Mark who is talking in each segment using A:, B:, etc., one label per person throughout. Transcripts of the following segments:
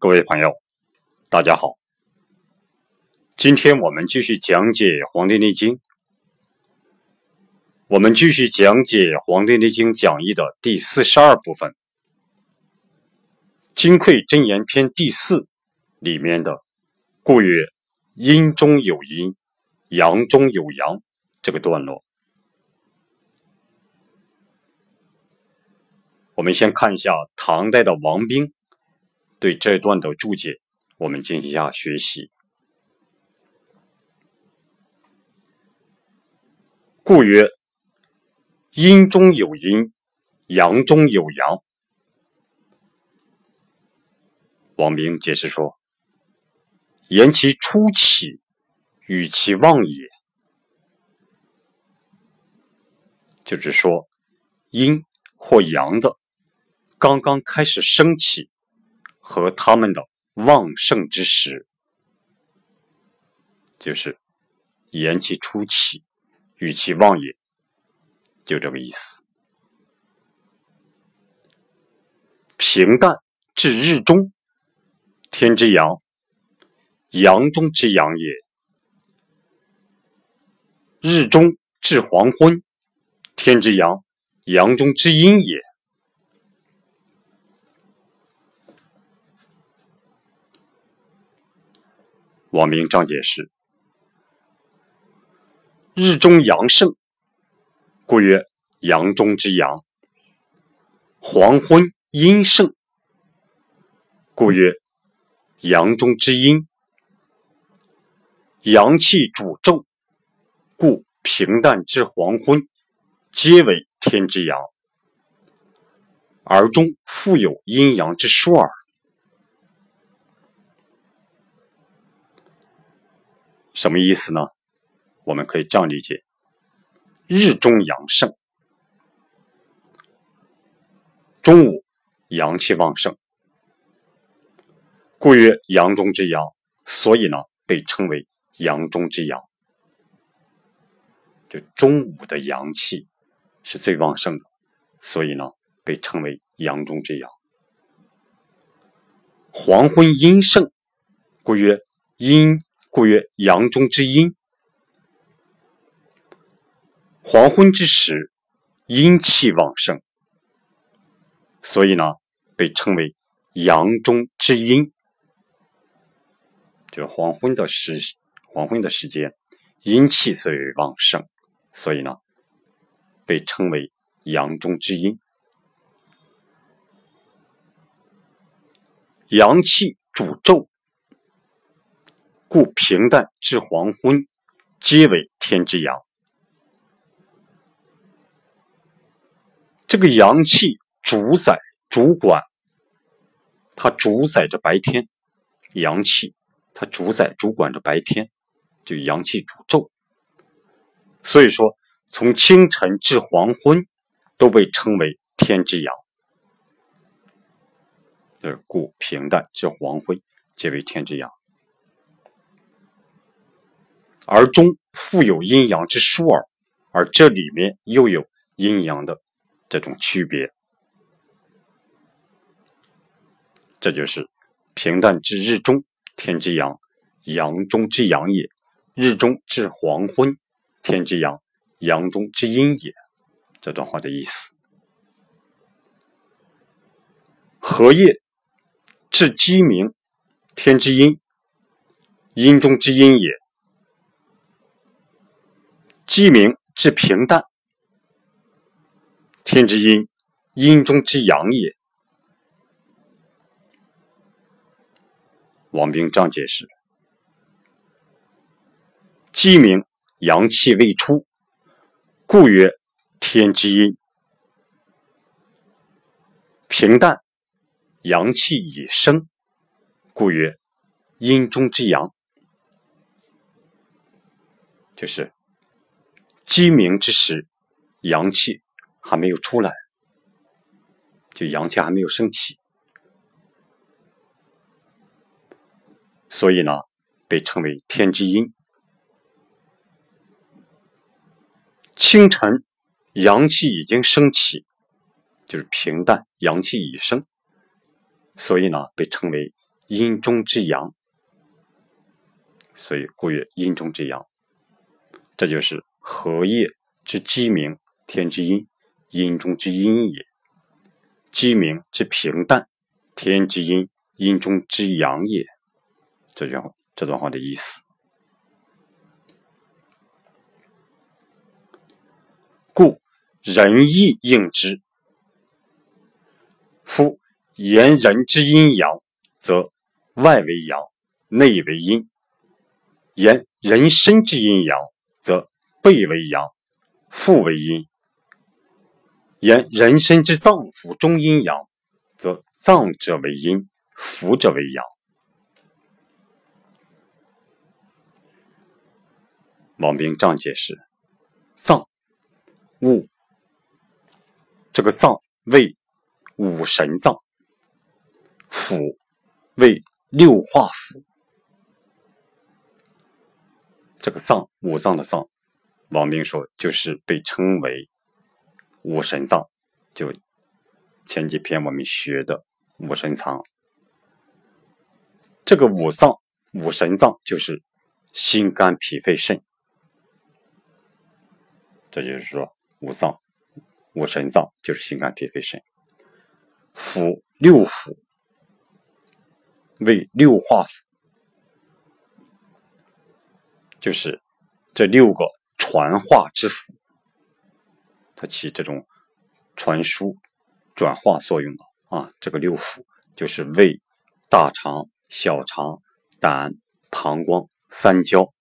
A: 各位朋友，大家好。今天我们继续讲解《黄帝内经》，我们继续讲解《黄帝内经讲义》的第四十二部分，《金匮真言篇》第四里面的“故曰：阴中有阴，阳中有阳”这个段落。我们先看一下唐代的王冰。对这段的注解，我们进行一下学习。故曰：阴中有阴，阳中有阳。王明解释说：言其初起，与其旺也。就是说，阴或阳的刚刚开始升起。和他们的旺盛之时，就是言其初起，与其旺也，就这个意思。平淡至日中，天之阳，阳中之阳也；日中至黄昏，天之阳，阳中之阴也。王明章解释：日中阳盛，故曰阳中之阳；黄昏阴盛，故曰阳中之阴。阳气主昼，故平淡之黄昏，皆为天之阳，而中复有阴阳之说耳。什么意思呢？我们可以这样理解：日中阳盛，中午阳气旺盛，故曰阳中之阳，所以呢被称为阳中之阳。就中午的阳气是最旺盛的，所以呢被称为阳中之阳。黄昏阴盛，故曰阴。故曰阳中之阴，黄昏之时，阴气旺盛，所以呢，被称为阳中之阴。就是黄昏的时，黄昏的时间，阴气最为旺盛，所以呢，被称为阳中之阴。阳气主昼。故平淡至黄昏，皆为天之阳。这个阳气主宰、主管，它主宰着白天。阳气它主宰、主管着白天，就阳气主昼。所以说，从清晨至黄昏，都被称为天之阳。呃，故平淡至黄昏，皆为天之阳。而中富有阴阳之殊耳，而这里面又有阴阳的这种区别，这就是平淡至日中，天之阳，阳中之阳也；日中至黄昏，天之阳，阳中之阴也。这段话的意思。荷叶至鸡鸣，天之阴，阴中之阴也。鸡鸣至平淡，天之阴，阴中之阳也。王冰这样解释：鸡鸣，阳气未出，故曰天之阴；平淡，阳气已生，故曰阴中之阳。就是。鸡鸣之时，阳气还没有出来，就阳气还没有升起，所以呢，被称为天之阴。清晨，阳气已经升起，就是平淡，阳气已生，所以呢，被称为阴中之阳，所以故曰阴中之阳。这就是荷叶之鸡鸣，天之阴，阴中之阴也；鸡鸣之平淡，天之阴，阴中之阳也。这句话，这段话的意思。故仁义应之。夫言人之阴阳，则外为阳，内为阴；言人身之阴阳，背为阳，腹为阴；言人身之脏腑中阴阳，则脏者为阴，腑者为阳。王冰这样解释：脏，物，这个脏为。五神脏，腑为六化腑。这个脏，五脏的脏，王明说就是被称为五神脏。就前几篇我们学的五神藏，这个五脏、五神脏就是心、肝、脾、肺、肾。这就是说，五脏、五神脏就是心、肝、脾、肺、肾。腑六腑为六化腑，就是这六个传化之腑，它起这种传输、转化作用的啊。这个六腑就是胃、大肠、小肠、胆、膀胱、三焦，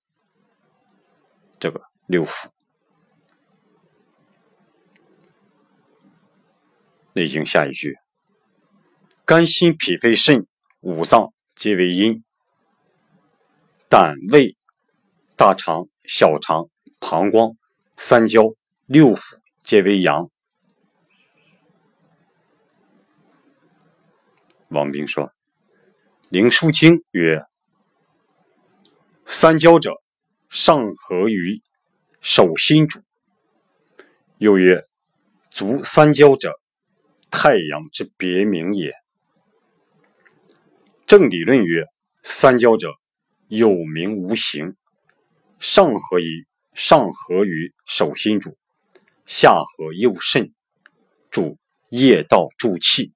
A: 这个六腑。《内经》下一句。肝、心、脾、肺、肾五脏皆为阴，胆、胃、大肠、小肠、膀胱、三焦、六腑皆为阳。王冰说：“《灵枢经》曰：‘三焦者，上合于手心主。’又曰：‘足三焦者，太阳之别名也。’”正理论曰：三焦者，有名无形，上合于上合于手心主，下合右肾，主液道助气，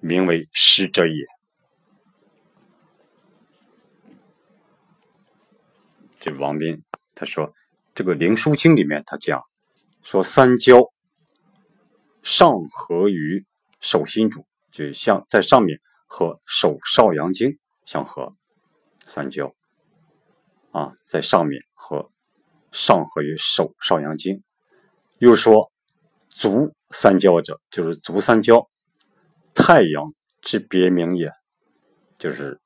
A: 名为湿者也。这王斌他说，这个《灵枢经》里面他讲说，三焦上合于手心主，就像在上面。和手少阳经相合，三焦啊，在上面和上合于手少阳经。又说足三焦者，就是足三焦，太阳之别名也，就是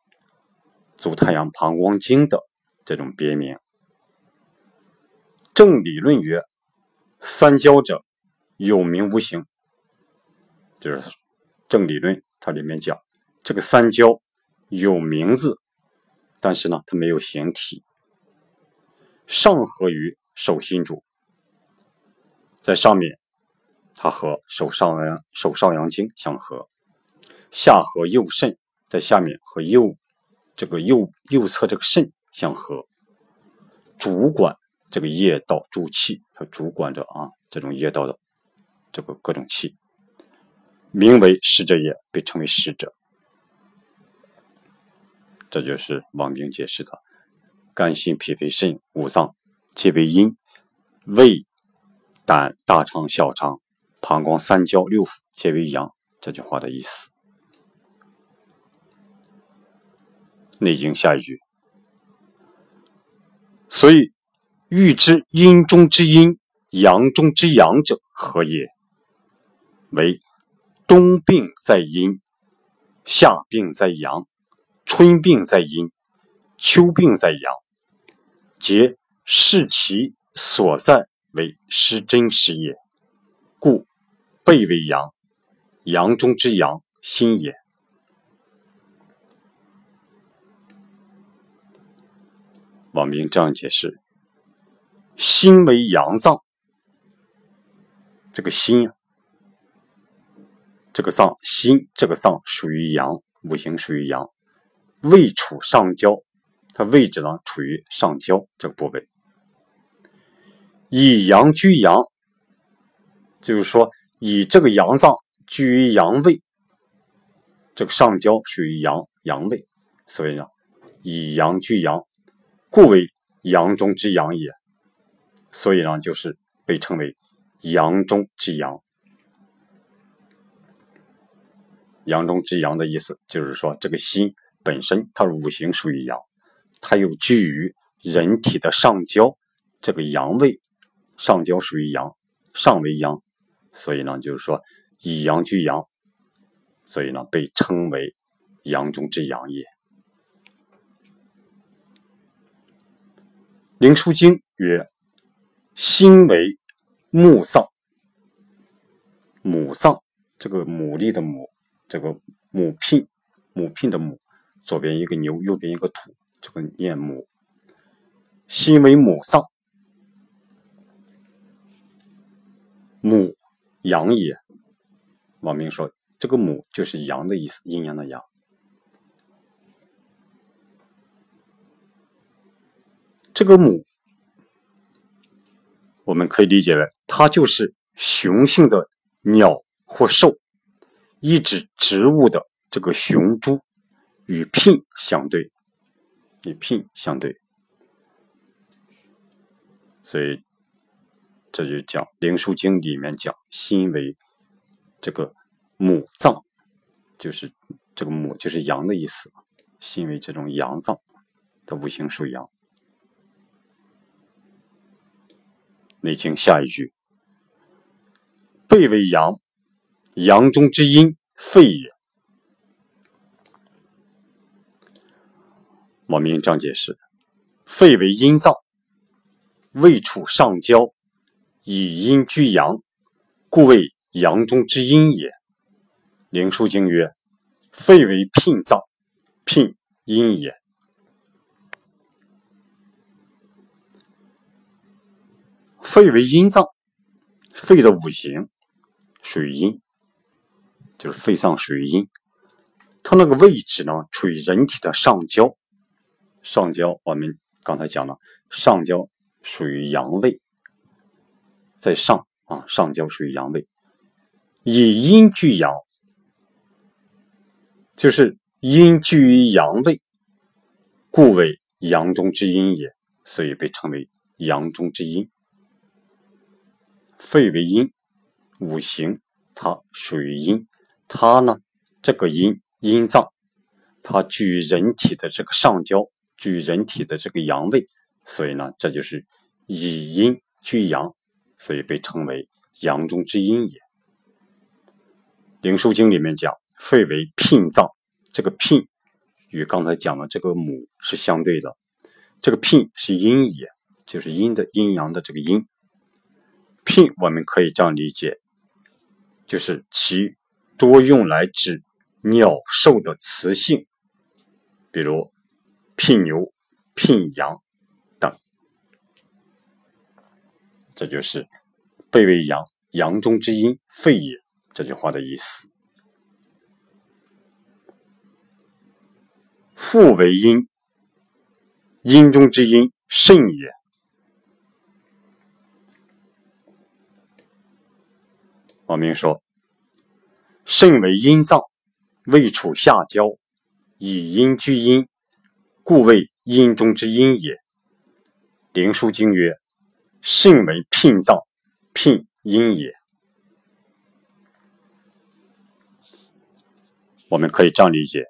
A: 足太阳膀胱经的这种别名。正理论曰：三焦者，有名无形，就是正理论它里面讲。这个三焦有名字，但是呢，它没有形体。上合于手心主，在上面，它和手少阳手少阳经相合；下合右肾，在下面和右这个右右侧这个肾相合，主管这个液道助气，它主管着啊这种液道的这个各种气，名为湿者也，被称为湿者。这就是王冰解释的：肝、心、脾、肺、肾五脏皆为阴，胃、胆、大肠、小肠、膀胱、三焦、六腑皆为阳。这句话的意思。《内经》下一句：所以欲知阴中之阴，阳中之阳者何也？为冬病在阴，夏病在阳。春病在阴，秋病在阳，皆视其所在为失真实也。故背为阳，阳中之阳，心也。王明这样解释：心为阳脏，这个心，这个脏心，这个脏属于阳，五行属于阳。位处上焦，它位置呢处于上焦这个部位。以阳居阳，就是说以这个阳脏居于阳位，这个上焦属于阳阳位，所以呢，以阳居阳，故为阳中之阳也。所以呢，就是被称为阳中之阳。阳中之阳的意思就是说，这个心本身它五行属于阳，它又居于人体的上焦这个阳位。上焦属于阳，上为阳，所以呢，就是说以阳居阳，所以呢，被称为阳中之阳也。《灵枢经》曰：“心为木脏，母脏，这个牡蛎的母，这个母聘，母聘的母，左边一个牛，右边一个土，这个念母。心为母丧。”母阳也，王明说：“这个母就是阳的意思，阴阳的阳。这个母，我们可以理解为，它就是雄性的鸟或兽，一指植物的这个雄株，与聘相对，与聘相对，所以。”这就讲《灵枢经》里面讲心为这个母脏，就是这个母就是阳的意思，心为这种阳脏的五行属阳。《内经》下一句：背为阳，阳中之阴，肺也。我明章解释：肺为阴脏，位处上焦。以阴居阳，故为阳中之阴也。《灵枢经》曰：“肺为聘脏，聘阴也。”肺为阴脏，肺的五行属于阴，就是肺脏属于阴。它那个位置呢，处于人体的上焦。上焦，我们刚才讲了，上焦属于阳位。在上啊，上焦属于阳位，以阴居阳，就是阴居于阳位，故为阳中之阴也，所以被称为阳中之阴。肺为阴，五行它属于阴，它呢这个阴阴脏，它居于人体的这个上焦，居人体的这个阳位，所以呢这就是以阴居阳。所以被称为阳中之阴也。《灵枢经》里面讲，肺为聘脏，这个聘与刚才讲的这个母是相对的。这个聘是阴也，就是阴的阴阳的这个阴。聘我们可以这样理解，就是其多用来指鸟兽的雌性，比如聘牛、聘羊等。这就是“背为阳，阳中之阴，肺也”这句话的意思。腹为阴，阴中之阴，肾也。王明说：“肾为阴脏，位处下焦，以阴居阴，故谓阴中之阴也。”《灵枢经》曰。肾为聘脏，聘阴也。我们可以这样理解：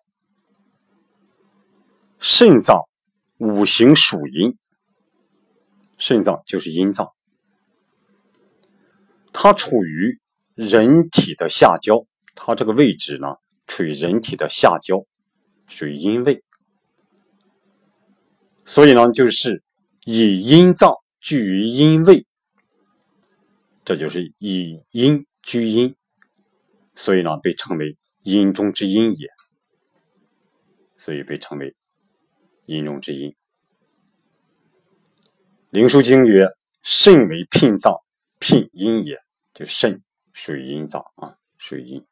A: 肾脏五行属阴，肾脏就是阴脏，它处于人体的下焦，它这个位置呢，处于人体的下焦，属于阴位，所以呢，就是以阴脏。居于阴位，这就是以阴居阴，所以呢被称为阴中之阴也，所以被称为阴中之阴。《灵枢经》曰：“肾为聘脏，聘阴也。”就肾属于阴脏啊，属于阴。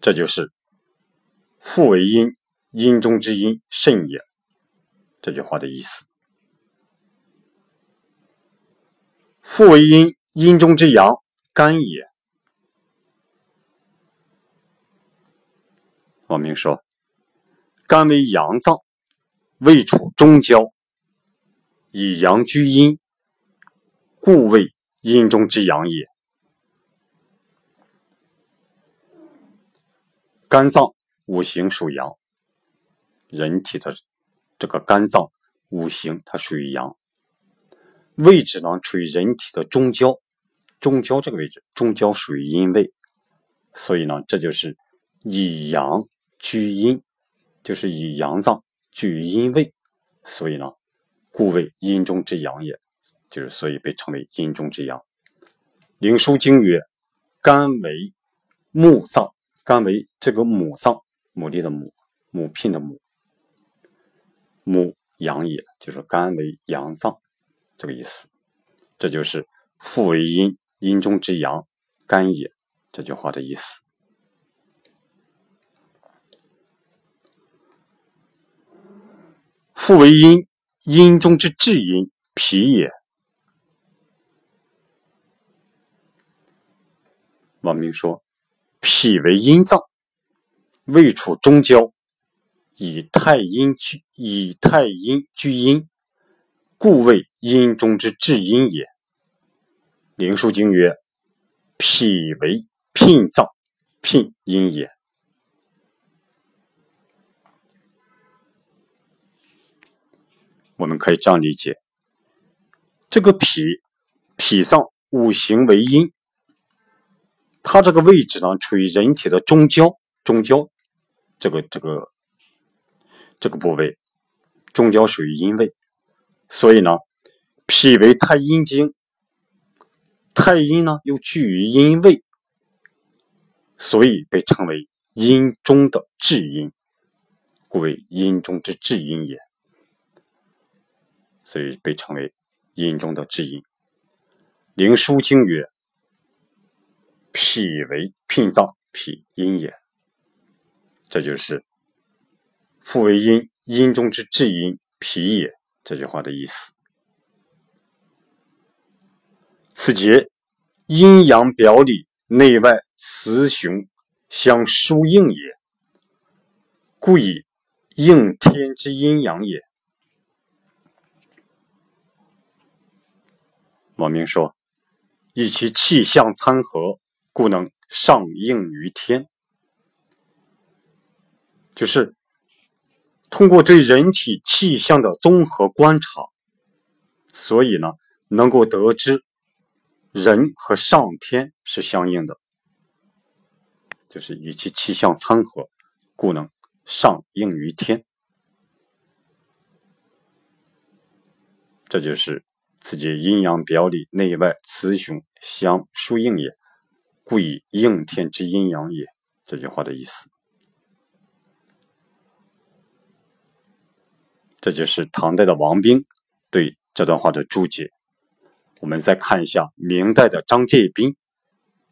A: 这就是腹为阴，阴中之阴，肾也。这句话的意思。父为阴，阴中之阳，肝也。王明说：“肝为阳脏，位处中焦，以阳居阴，故为阴中之阳也。肝脏五行属阳，人体的这个肝脏五行它属于阳，位置呢处于人体的中焦，中焦这个位置，中焦属于阴位，所以呢，这就是以阳。”居阴，就是以阳脏居阴位，所以呢，故为阴中之阳也，就是所以被称为阴中之阳。灵枢经曰：肝为木脏，肝为这个母脏，牡蛎的母，母聘的母，母阳也，就是肝为阳脏，这个意思。这就是父为阴，阴中之阳，肝也这句话的意思。父为阴，阴中之至阴，脾也。王明说：“脾为阴脏，位处中焦，以太阴居，以太阴居阴，故为阴中之至阴也。”灵枢经曰：“脾为聘脏，聘阴也。”我们可以这样理解：这个脾，脾脏五行为阴，它这个位置呢处于人体的中焦，中焦这个这个这个部位，中焦属于阴位，所以呢，脾为太阴经，太阴呢又居于阴位，所以被称为阴中的至阴，故为阴中之至阴也。所以被称为阴中的至阴。灵枢经曰：“脾为聘脏，脾阴也。”这就是“复为阴，阴中之至阴，脾也”这句话的意思。此节阴阳表里，内外雌雄相疏应也，故以应天之阴阳也。王明说：“以其气象参合，故能上应于天。就是通过对人体气象的综合观察，所以呢，能够得知人和上天是相应的。就是以其气象参合，故能上应于天。这就是。”此即阴阳表里，内外雌雄相疏应也，故以应天之阴阳也。这句话的意思，这就是唐代的王冰对这段话的注解。我们再看一下明代的张介宾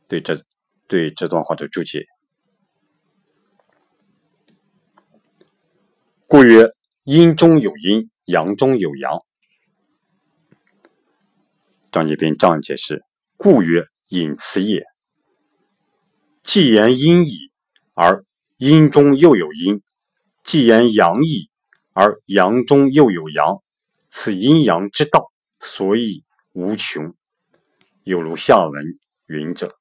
A: 对这对这段话的注解。故曰：阴中有阴，阳中有阳。张介宾这样解释：“故曰隐此也。既言阴矣，而阴中又有阴；既言阳矣，而阳中又有阳。此阴阳之道，所以无穷。有如下文云者。”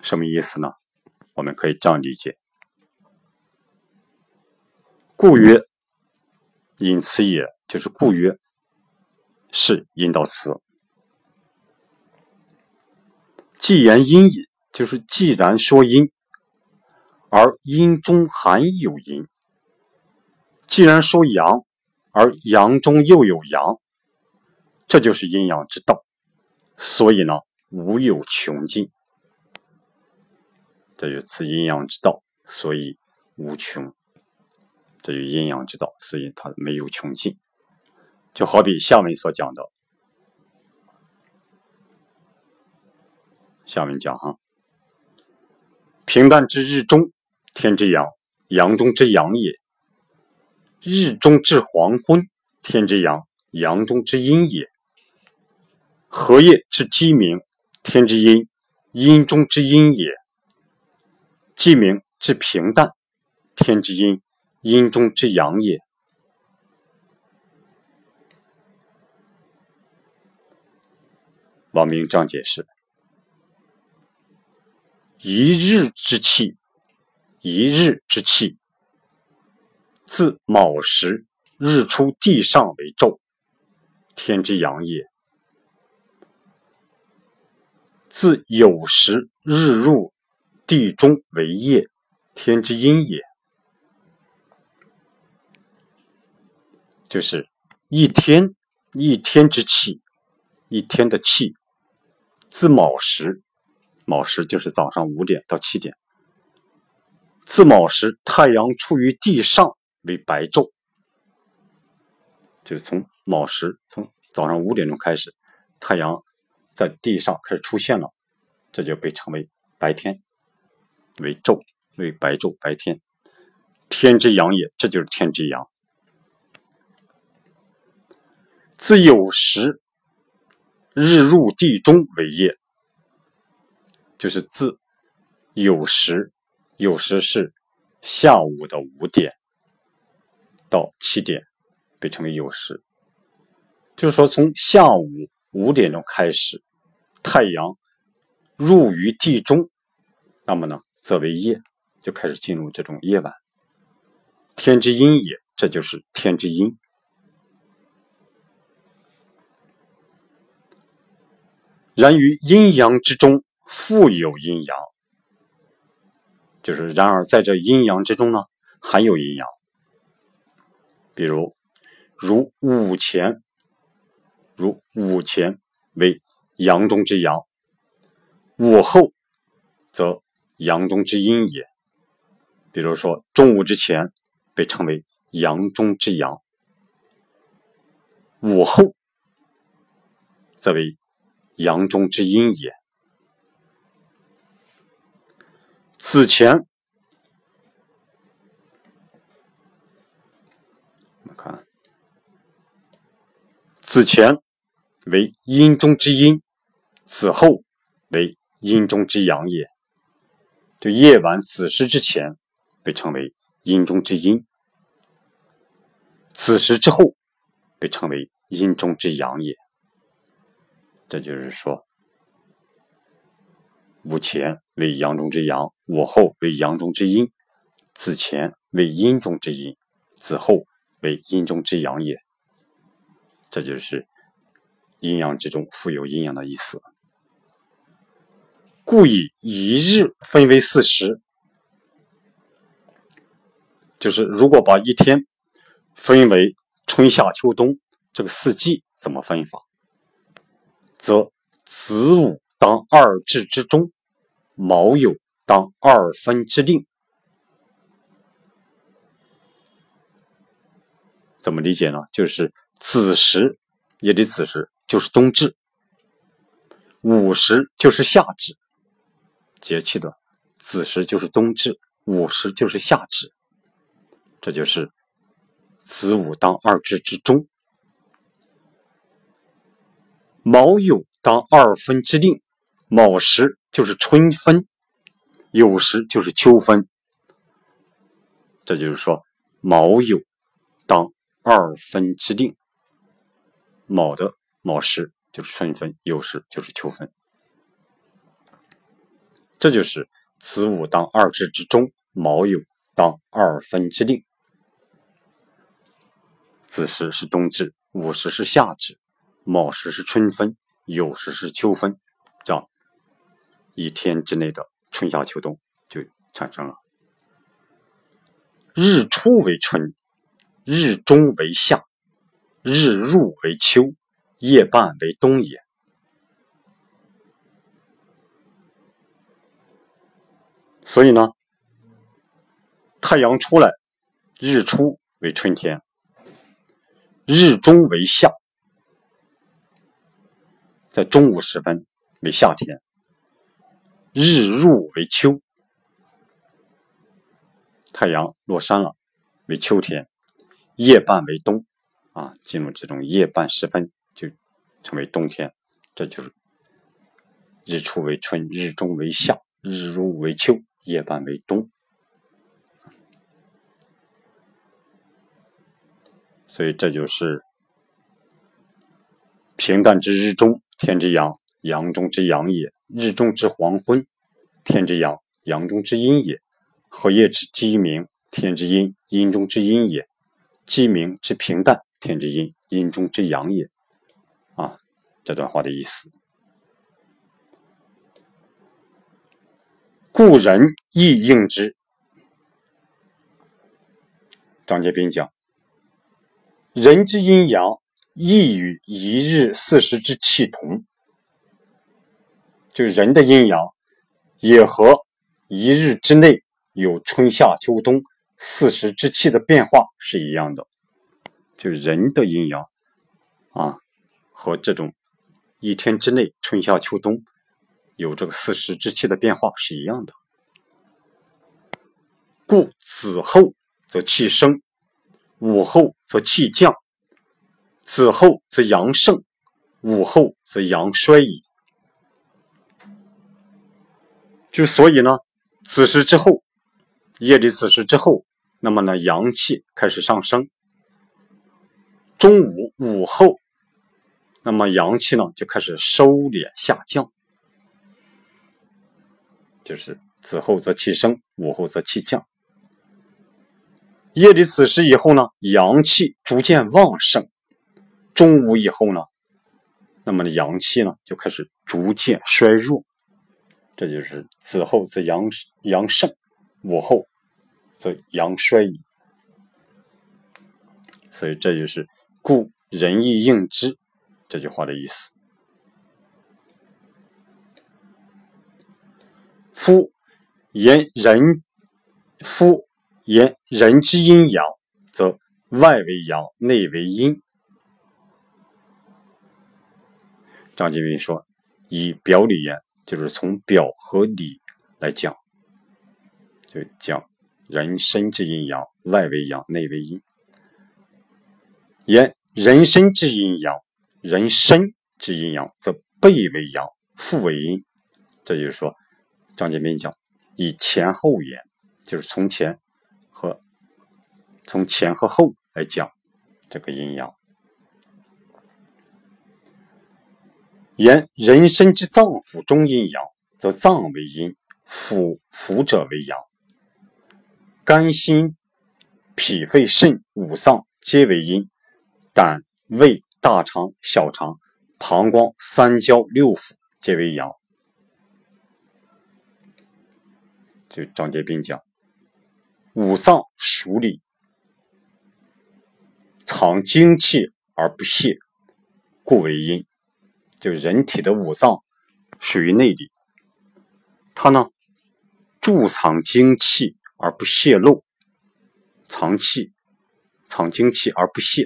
A: 什么意思呢？我们可以这样理解：“故曰隐此也。”就是故曰是引导词，既言阴矣，就是既然说阴，而阴中含有阴；既然说阳，而阳中又有阳，这就是阴阳之道。所以呢，无有穷尽。这就此阴阳之道，所以无穷。这就阴阳之道，所以它没有穷尽。就好比下面所讲的，下面讲哈，平淡之日中，天之阳，阳中之阳也；日中至黄昏，天之阳，阳中之阴也；荷叶之鸡鸣，天之阴，阴中之阴也；鸡鸣之平淡，天之阴，阴中之阳也。王明这样解释：一日之气，一日之气，自卯时日出地上为昼，天之阳也；自酉时日入地中为夜，天之阴也。就是一天一天之气，一天的气。自卯时，卯时就是早上五点到七点。自卯时，太阳处于地上为白昼，就是从卯时，从早上五点钟开始，太阳在地上开始出现了，这就被称为白天，为昼，为白昼，白天，天之阳也，这就是天之阳。自酉时。日入地中为夜，就是自酉时，酉时是下午的五点到七点，被称为酉时。就是说，从下午五点钟开始，太阳入于地中，那么呢，则为夜，就开始进入这种夜晚。天之阴也，这就是天之阴。然于阴阳之中，复有阴阳，就是然而在这阴阳之中呢，还有阴阳。比如，如午前，如午前为阳中之阳，午后则阳中之阴也。比如说，中午之前被称为阳中之阳，午后则为。阳中之阴也。此前，我们看，此前为阴中之阴，此后为阴中之阳也。就夜晚子时之前被称为阴中之阴，此时之后被称为阴中之阳也。这就是说，午前为阳中之阳，午后为阳中之阴，子前为阴中之阴，子后为阴中之阳也。这就是阴阳之中富有阴阳的意思。故以一日分为四时，就是如果把一天分为春夏秋冬这个四季，怎么分法？则子午当二至之中，卯酉当二分之令。怎么理解呢？就是子时也得子时，就是冬至；午时就是夏至。节气的子时就是冬至，午时就是夏至。这就是子午当二至之中。卯酉当二分之令，卯时就是春分，酉时就是秋分。这就是说，卯酉当二分之令，卯的卯时就是春分，酉时就是秋分。这就是子午当二至之中，卯酉当二分之令。子时是冬至，午时是夏至。卯时是春分，酉时是秋分，这样一天之内的春夏秋冬就产生了。日出为春，日中为夏，日入为秋，夜半为冬也。所以呢，太阳出来，日出为春天，日中为夏。在中午时分为夏天，日入为秋，太阳落山了，为秋天；夜半为冬，啊，进入这种夜半时分就成为冬天。这就是日出为春，日中为夏，日入为秋，夜半为冬。所以这就是平淡之日中，天之阳，阳中之阳也；日中之黄昏，天之阳，阳中之阴也；荷叶之鸡鸣，天之阴，阴中之阴也；鸡鸣之平淡，天之阴，阴中之阳也。啊，这段话的意思。故人亦应之。张杰斌讲。人之阴阳亦与一日四时之气同，就人的阴阳也和一日之内有春夏秋冬四时之气的变化是一样的。就人的阴阳啊，和这种一天之内春夏秋冬有这个四时之气的变化是一样的。故子后则气生。午后则气降，子后则阳盛，午后则阳衰矣。就所以呢，子时之后，夜里子时之后，那么呢，阳气开始上升。中午午后，那么阳气呢就开始收敛下降，就是子后则气升，午后则气降。夜里子时以后呢，阳气逐渐旺盛；中午以后呢，那么阳气呢就开始逐渐衰弱。这就是子后则阳阳盛，午后则阳衰矣。所以这就是“故人亦应之”这句话的意思。夫言人夫。言人之阴阳，则外为阳，内为阴。张金斌说：“以表里言，就是从表和里来讲，就讲人身之阴阳，外为阳，内为阴。言人身之阴阳，人身之阴阳，则背为阳，腹为阴。这就是说，张建斌讲以前后言，就是从前。”和从前和后来讲，这个阴阳。言人身之脏腑中阴阳，则脏为阴，腑腑者为阳。肝心脾肺肾五脏皆为阴，胆胃大肠小肠膀胱三焦六腑皆为阳。就张杰斌讲。五脏属里，藏精气而不泄，故为阴。就人体的五脏属于内里，它呢贮藏精气而不泄露，藏气、藏精气而不泄，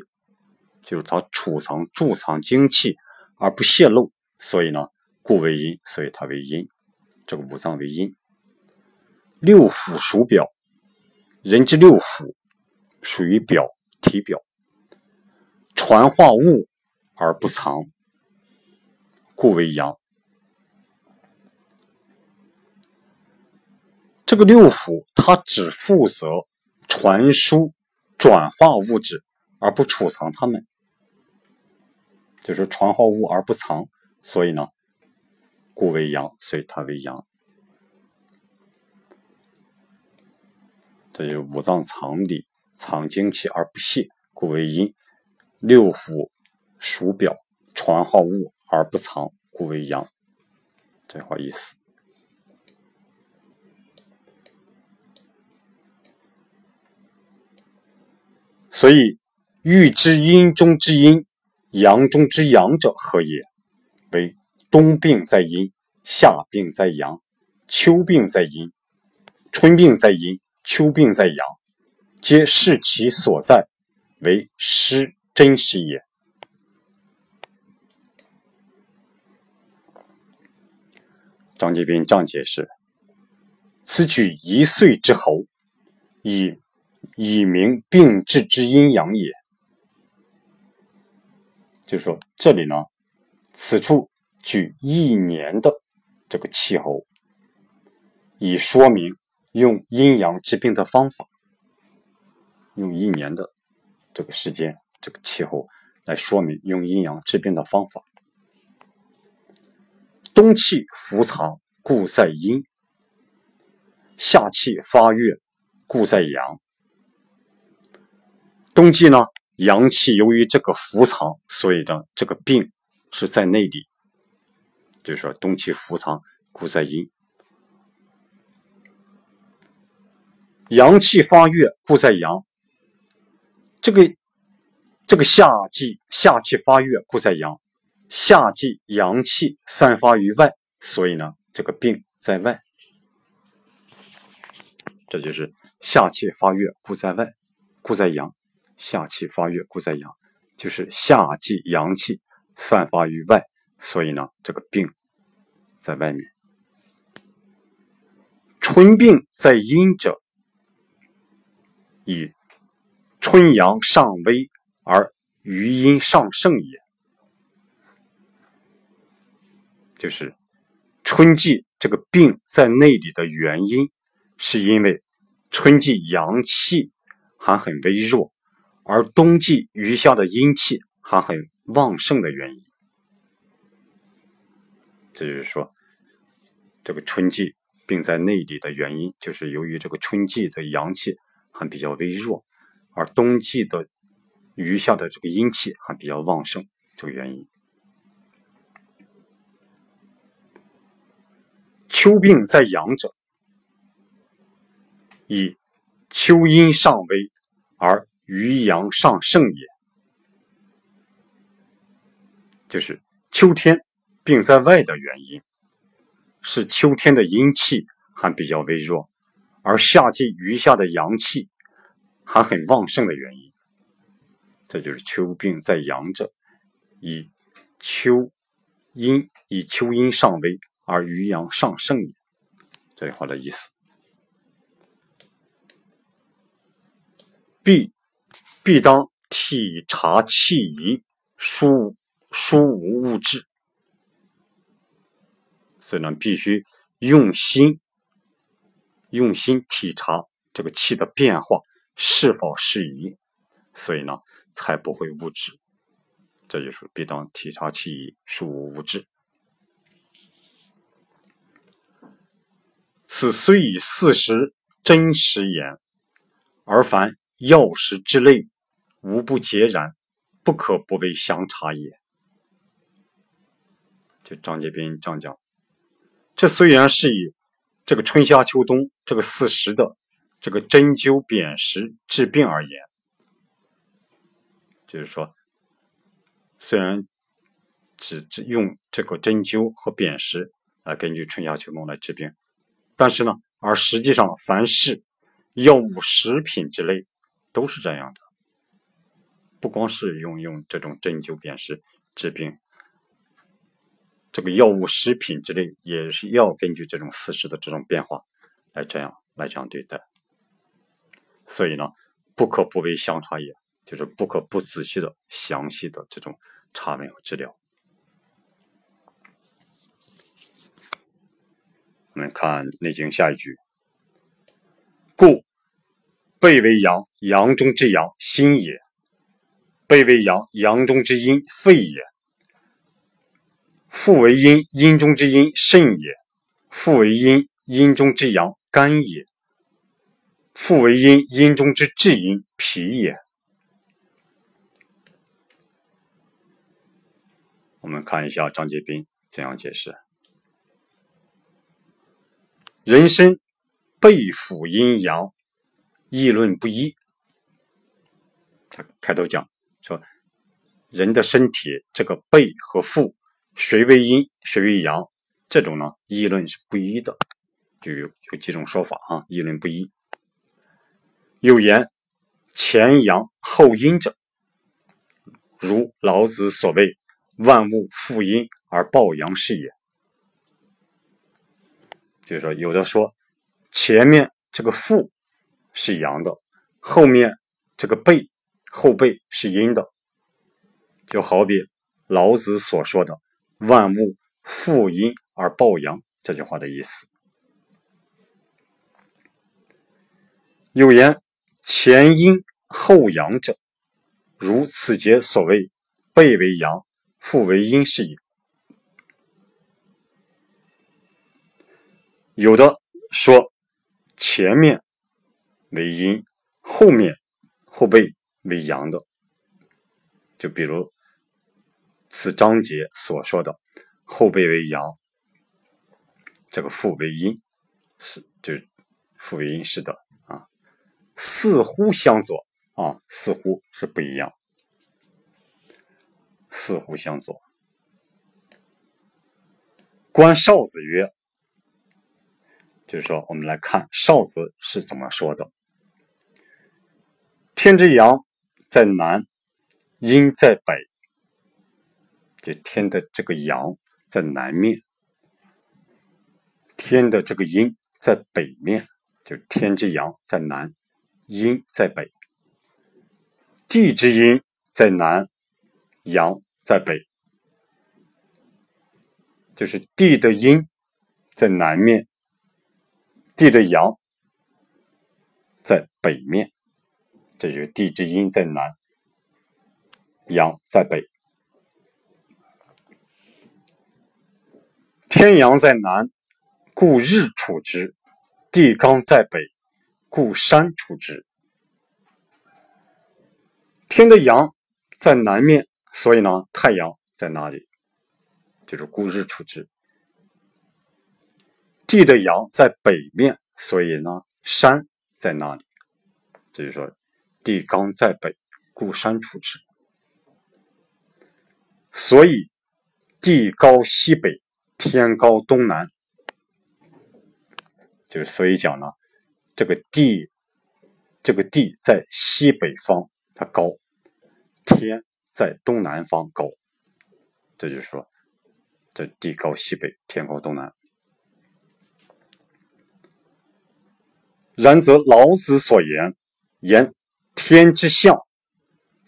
A: 就是它储藏、贮藏精气而不泄露，所以呢，故为阴，所以它为阴。这个五脏为阴，六腑属表。人之六腑属于表体表，传化物而不藏，故为阳。这个六腑它只负责传输、转化物质，而不储藏它们，就是传化物而不藏，所以呢，故为阳，所以它为阳。这就是五脏藏理，藏精气而不泄，故为阴；六腑属表，传化物而不藏，故为阳。这话意思。所以，欲知阴中之阴，阳中之阳者何也？为冬病在阴，夏病在阳，秋病在阴，春病在阴。秋病在阳，皆视其所在为失真实也。张继斌这样解释：此举一岁之侯，以以明病治之阴阳也。就是说，这里呢，此处举一年的这个气候，以说明用阴阳治病的方法，用一年的这个时间、这个气候来说明用阴阳治病的方法。冬气伏藏，故在阴；夏气发越，故在阳。冬季呢？阳气由于这个伏藏，所以呢，这个病是在内里。就是说，冬气伏藏，故在阴；阳气发越，故在阳。这个这个夏季夏气发越，故在阳。夏季阳气散发于外，所以呢，这个病在外。这就是夏气发越，故在外，故在阳。夏气发越，故在阳，就是夏季阳气散发于外，所以呢，这个病在外面。春病在阴者，以春阳上微而余阴上盛也。就是春季这个病在内里的原因，是因为春季阳气还很微弱。而冬季余下的阴气还很旺盛的原因，这就是说，这个春季病在内里的原因，就是由于这个春季的阳气还比较微弱，而冬季的余下的这个阴气还比较旺盛这个原因。秋病在阳者，以秋阴上微而。余阳上盛也，就是秋天病在外的原因，是秋天的阴气还比较微弱，而夏季余下的阳气还很旺盛的原因。这就是秋病在阳者，以秋阴以秋阴上微而于阳上盛也。这句话的意思，必。必当体察气宜，疏疏无物质。所以呢，必须用心用心体察这个气的变化是否适宜，所以呢，才不会误质。这就是必当体察气宜，疏无物质。此虽以四时真实言，而凡药食之类。无不截然，不可不为详察也。就张杰斌这样讲，这虽然是以这个春夏秋冬这个四时的这个针灸砭石治病而言，就是说，虽然只只用这个针灸和砭石来根据春夏秋冬来治病，但是呢，而实际上凡是药物食品之类都是这样的。不光是用用这种针灸砭石治病，这个药物、食品之类也是要根据这种四时的这种变化来这样来这样对待。所以呢，不可不为详查也，就是不可不仔细的、详细的这种查问和治疗。我们看《内经》下一句：“故背为阳，阳中之阳，心也。”背为阳，阳中之阴，肺也；腹为阴，阴中之阴，肾也；腹为阴，阴中之阳，肝也；腹为阴，阴中之至阴，脾也。我们看一下张杰斌怎样解释：人身背腹阴阳，议论不一。他开头讲。说人的身体这个背和腹，谁为阴，谁为阳，这种呢议论是不一的，就有有几种说法啊，议论不一。有言前阳后阴者，如老子所谓“万物负阴而抱阳”是也。就是说，有的说前面这个腹是阳的，后面这个背后背是阴的，就好比老子所说的“万物负阴而抱阳”这句话的意思。有言：“前阴后阳者，如此节所谓背为阳，腹为阴是也。”有的说前面为阴，后面后背为阳的，就比如此章节所说的后背为阳，这个腹为阴，是就是腹为阴是的啊，似乎相左啊，似乎是不一样，似乎相左。观少子曰。就是说，我们来看少子是怎么说的：“天之阳在南，阴在北。就天的这个阳在南面，天的这个阴在北面。就天之阳在南，阴在北。地之阴在南，阳在北。就是地的阴在南面。”地的阳在北面，这就是地之阴在南，阳在北。天阳在南，故日处之；地刚在北，故山处之。天的阳在南面，所以呢，太阳在哪里？就是故日处之。地的阳在北面，所以呢，山在那里？这就说，地刚在北，故山处之。所以，地高西北，天高东南。就是所以讲呢，这个地，这个地在西北方它高，天在东南方高。这就是说，这地高西北，天高东南。然则老子所言言天之象，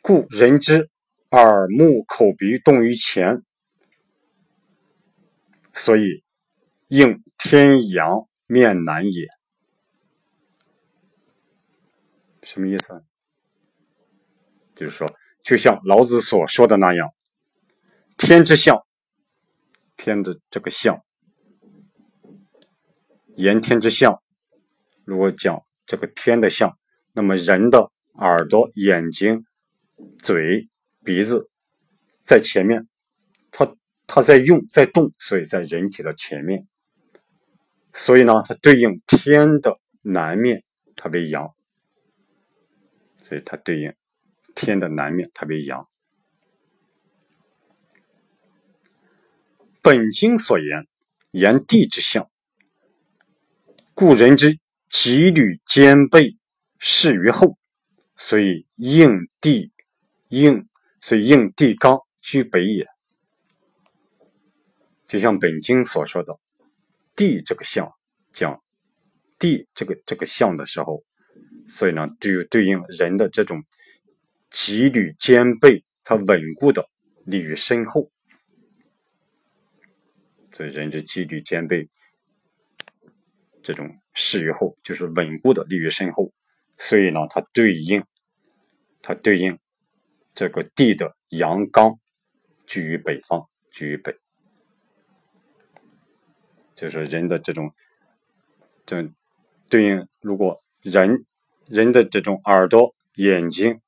A: 故人之耳目口鼻动于前，所以应天阳面南也。什么意思？就是说，就像老子所说的那样，天之象，天的这个象，言天之象。如果讲这个天的象，那么人的耳朵、眼睛、嘴、鼻子在前面，它它在用在动，所以在人体的前面，所以呢，它对应天的南面，它为阳，所以它对应天的南面，它为阳。本经所言言地之象，故人之。吉履兼备，事于后，所以应地应，所以应地刚居北也。就像本经所说的，地这个象讲地这个这个象的时候，所以呢，对对应人的这种吉履兼备，它稳固的立于身后，所以人之纪律兼备。这种适于后，就是稳固的立于身后，所以呢，它对应，它对应这个地的阳刚居于北方，居于北，就是人的这种，这对应，如果人人的这种耳朵、眼睛、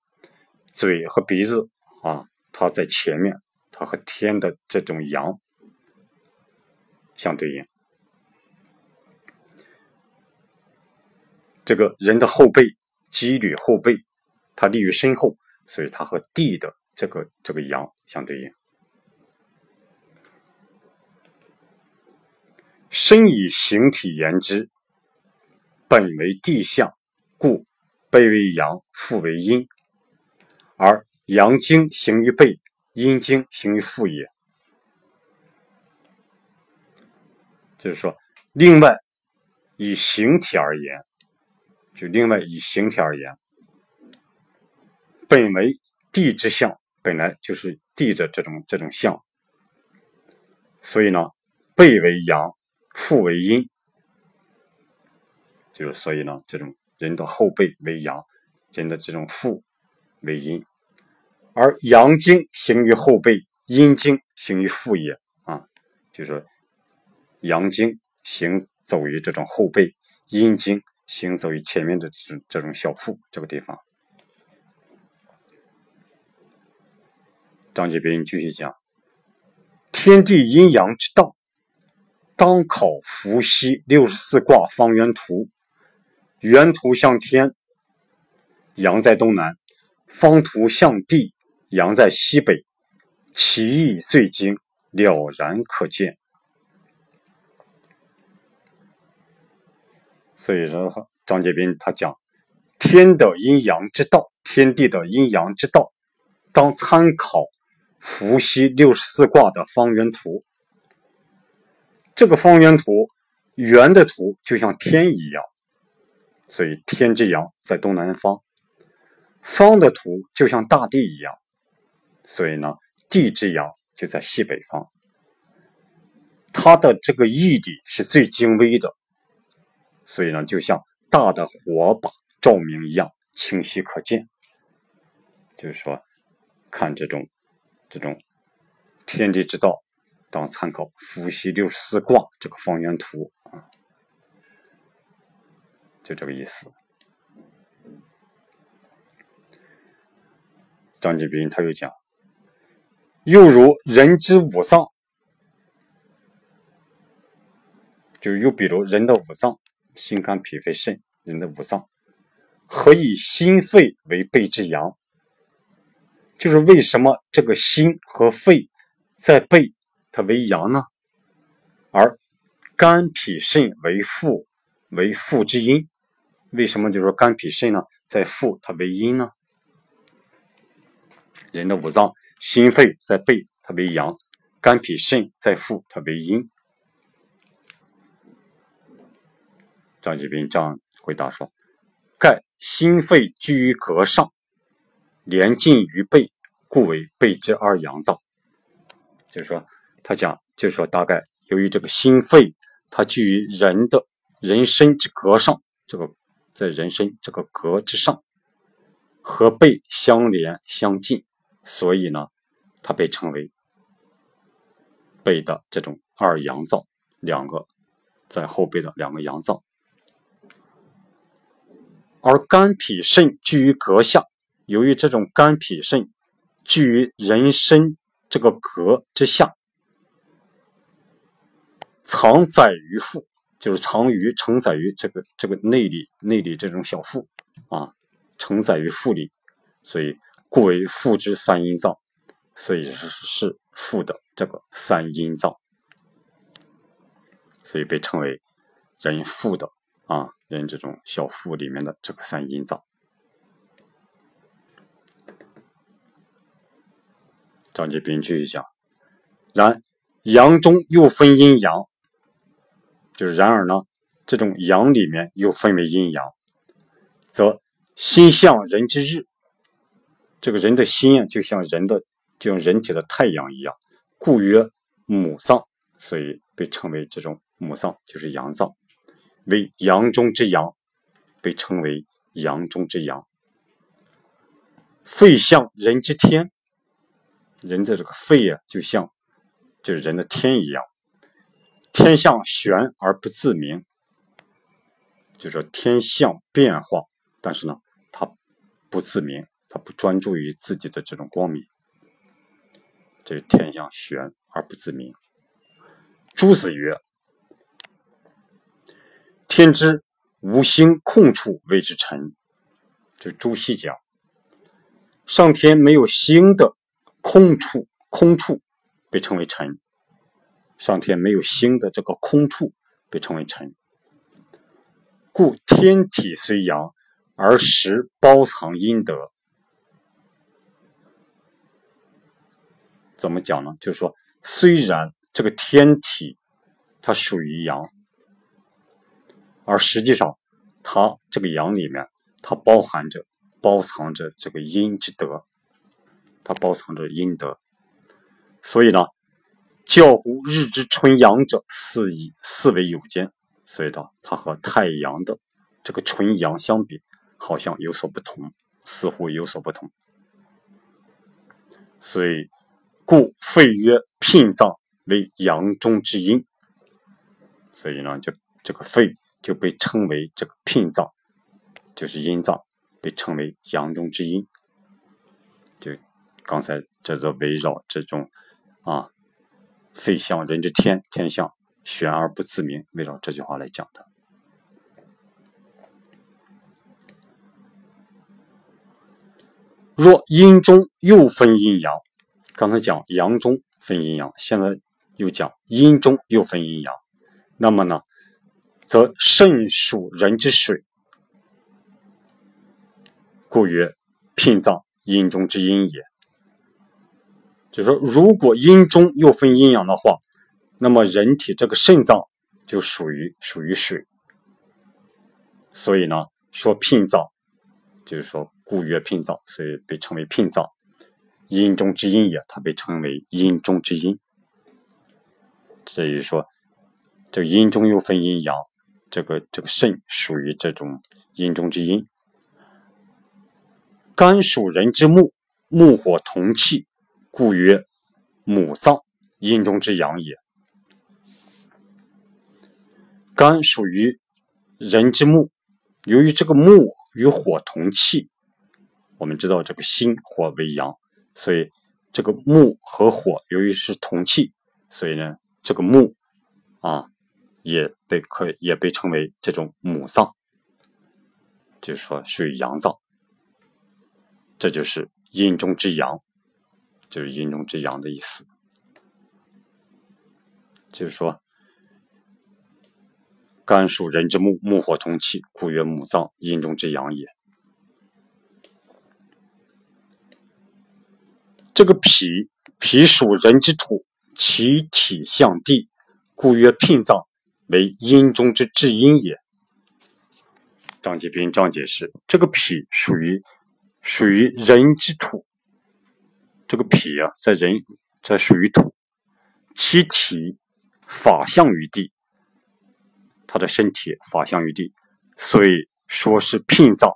A: 嘴和鼻子啊，它在前面，它和天的这种阳相对应。这个人的后背，肌履后背，它立于身后，所以它和地的这个这个阳相对应。身以形体言之，本为地象，故背为阳，腹为阴，而阳经行于背，阴经行于腹也。就是说，另外以形体而言。就另外以形体而言，本为地之象，本来就是地的这种这种象，所以呢，背为阳，腹为阴，就是所以呢，这种人的后背为阳，人的这种腹为阴，而阳经行于后背，阴经行于腹也啊，就是阳经行走于这种后背，阴经。行走于前面的这这种小腹这个地方，张杰斌继续讲：天地阴阳之道，当考伏羲六十四卦方圆图。圆图向天，阳在东南；方图向地，阳在西北。其意遂经，了然可见。所以说，张杰斌他讲天的阴阳之道，天地的阴阳之道，当参考伏羲六十四卦的方圆图。这个方圆图，圆的图就像天一样，所以天之阳在东南方；方的图就像大地一样，所以呢，地之阳就在西北方。它的这个义理是最精微的。所以呢，就像大的火把照明一样清晰可见。就是说，看这种这种天地之道，当参考伏羲六十四卦这个方圆图啊，就这个意思。张继斌他又讲，又如人之五脏，就又比如人的五脏。心肝脾肺肾，人的五脏，何以心肺为背之阳？就是为什么这个心和肺在背，它为阳呢？而肝脾肾为腹，为腹之阴。为什么就说肝脾肾呢？在腹，它为阴呢？人的五脏，心肺在背，它为阳；肝脾肾在腹，它为阴。张继斌这样回答说：“盖心肺居于膈上，连近于背，故为背之二阳脏。”就是说，他讲，就是说，大概由于这个心肺它居于人的人身之膈上，这个在人身这个膈之上，和背相连相近，所以呢，它被称为背的这种二阳脏，两个在后背的两个阳脏。而肝脾肾居于膈下，由于这种肝脾肾居于人身这个膈之下，藏载于腹，就是藏于承载于这个这个内里内里这种小腹啊，承载于腹里，所以故为腹之三阴脏，所以是是腹的这个三阴脏，所以被称为人腹的啊。人这种小腹里面的这个三阴脏，张继斌继续讲，然阳中又分阴阳，就是然而呢，这种阳里面又分为阴阳，则心向人之日，这个人的心啊，就像人的就像人体的太阳一样，故曰母脏，所以被称为这种母脏，就是阳脏。为阳中之阳，被称为阳中之阳。肺像人之天，人的这个肺啊，就像就是人的天一样。天象玄而不自明，就说天象变化，但是呢，它不自明，它不专注于自己的这种光明。这是天象玄而不自明。朱子曰。天之无星空处谓之辰，就朱熹讲，上天没有星的空处，空处被称为辰。上天没有星的这个空处被称为辰，故天体虽阳，而实包藏阴德。怎么讲呢？就是说，虽然这个天体它属于阳。而实际上，它这个阳里面，它包含着、包藏着这个阴之德，它包藏着阴德。所以呢，较乎日之纯阳者，四以四为有间。所以呢，它和太阳的这个纯阳相比，好像有所不同，似乎有所不同。所以，故肺曰：牝脏为阳中之阴。所以呢，就这个肺就被称为这个聘脏，就是阴脏，被称为阳中之阴。就刚才这个围绕这种啊，肺象人之天，天象玄而不自明，围绕这句话来讲的。若阴中又分阴阳，刚才讲阳中分阴阳，现在又讲阴中又分阴阳。那么呢，则肾属人之水，故曰牝脏，阴中之阴也。就是说，如果阴中又分阴阳的话，那么人体这个肾脏就属于属于水，所以呢，说牝脏，就是说故曰牝脏，所以被称为牝脏，阴中之阴也，它被称为阴中之阴。所以说。这阴中又分阴阳，这个这个肾属于这种阴中之阴。肝属人之木，木火同气，故曰母脏，阴中之阳也。肝属于人之木，由于这个木与火同气，我们知道这个心火为阳，所以这个木和火由于是同气，所以呢，这个木啊。也被可也被称为这种母脏，就是说属于阳脏，这就是阴中之阳，就是阴中之阳的意思。就是说，肝属人之木，木火同气，故曰母脏，阴中之阳也。这个脾，脾属人之土，其体向地，故曰聘脏。为阴中之至阴也。张继斌张解释：这个脾属于属于人之土，这个脾啊，在人，在属于土，其体法向于地，他的身体法向于地，所以说是聘脏，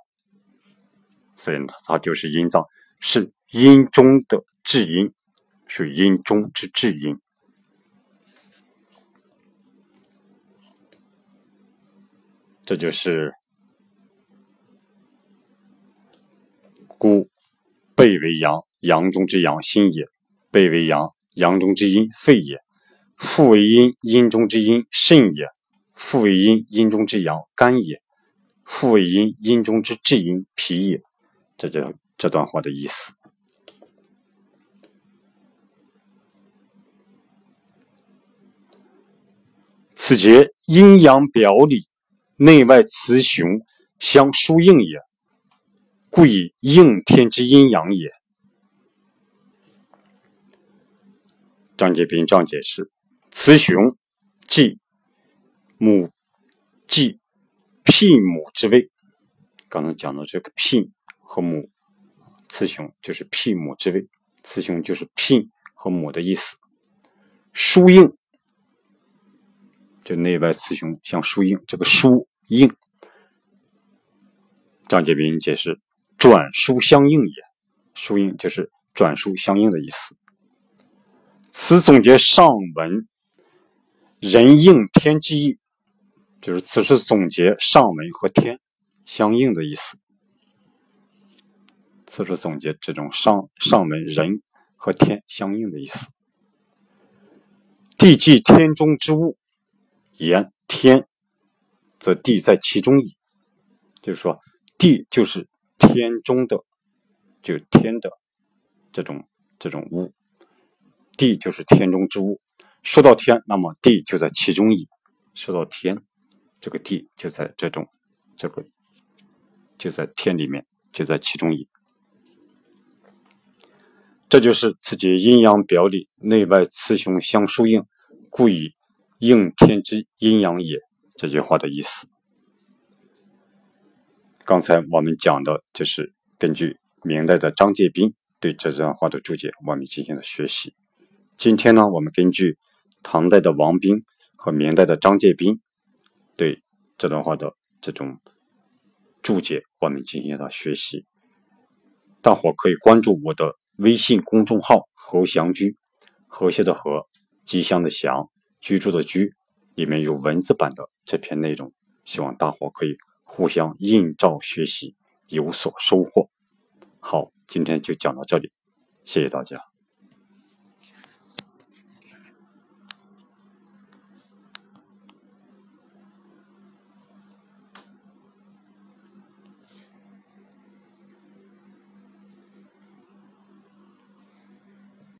A: 所以呢它就是阴脏，是阴中的至阴，属于阴中之至阴。这就是故背为阳，阳中之阳心也；背为阳，阳中之阴肺也；腹为阴，阴中之阴肾也；腹为阴，阴中之阳肝也；腹为阴，阴中之至阴脾也。这就这段话的意思。此节阴阳表里。内外雌雄相疏应也，故以应天之阴阳也。张节斌这样解释：雌雄即母，即牝母之位。刚才讲的这个牝和母，雌雄就是牝母之位，雌雄就是牝和母的意思。疏应，就内外雌雄相疏应，这个疏。应，张杰斌解释：转书相应也，书应就是转书相应的意思。此总结上文人应天之意，就是此是总结上文和天相应的意思。此是总结这种上上文人和天相应的意思。地即天中之物，言天。则地在其中矣，就是说，地就是天中的，就天的这种这种物，地就是天中之物。说到天，那么地就在其中矣。说到天，这个地就在这种这个就在天里面，就在其中矣。这就是此节阴阳表里，内外雌雄相疏应，故以应天之阴阳也。这句话的意思。刚才我们讲的就是根据明代的张介宾对这段话的注解，我们进行了学习。今天呢，我们根据唐代的王彬和明代的张介宾对这段话的这种注解，我们进行了学习。大伙可以关注我的微信公众号“侯祥居”，和谐的和，吉祥的祥，居住的居，里面有文字版的这篇内容，希望大伙可以互相映照学习，有所收获。好，今天就讲到这里，谢谢大家。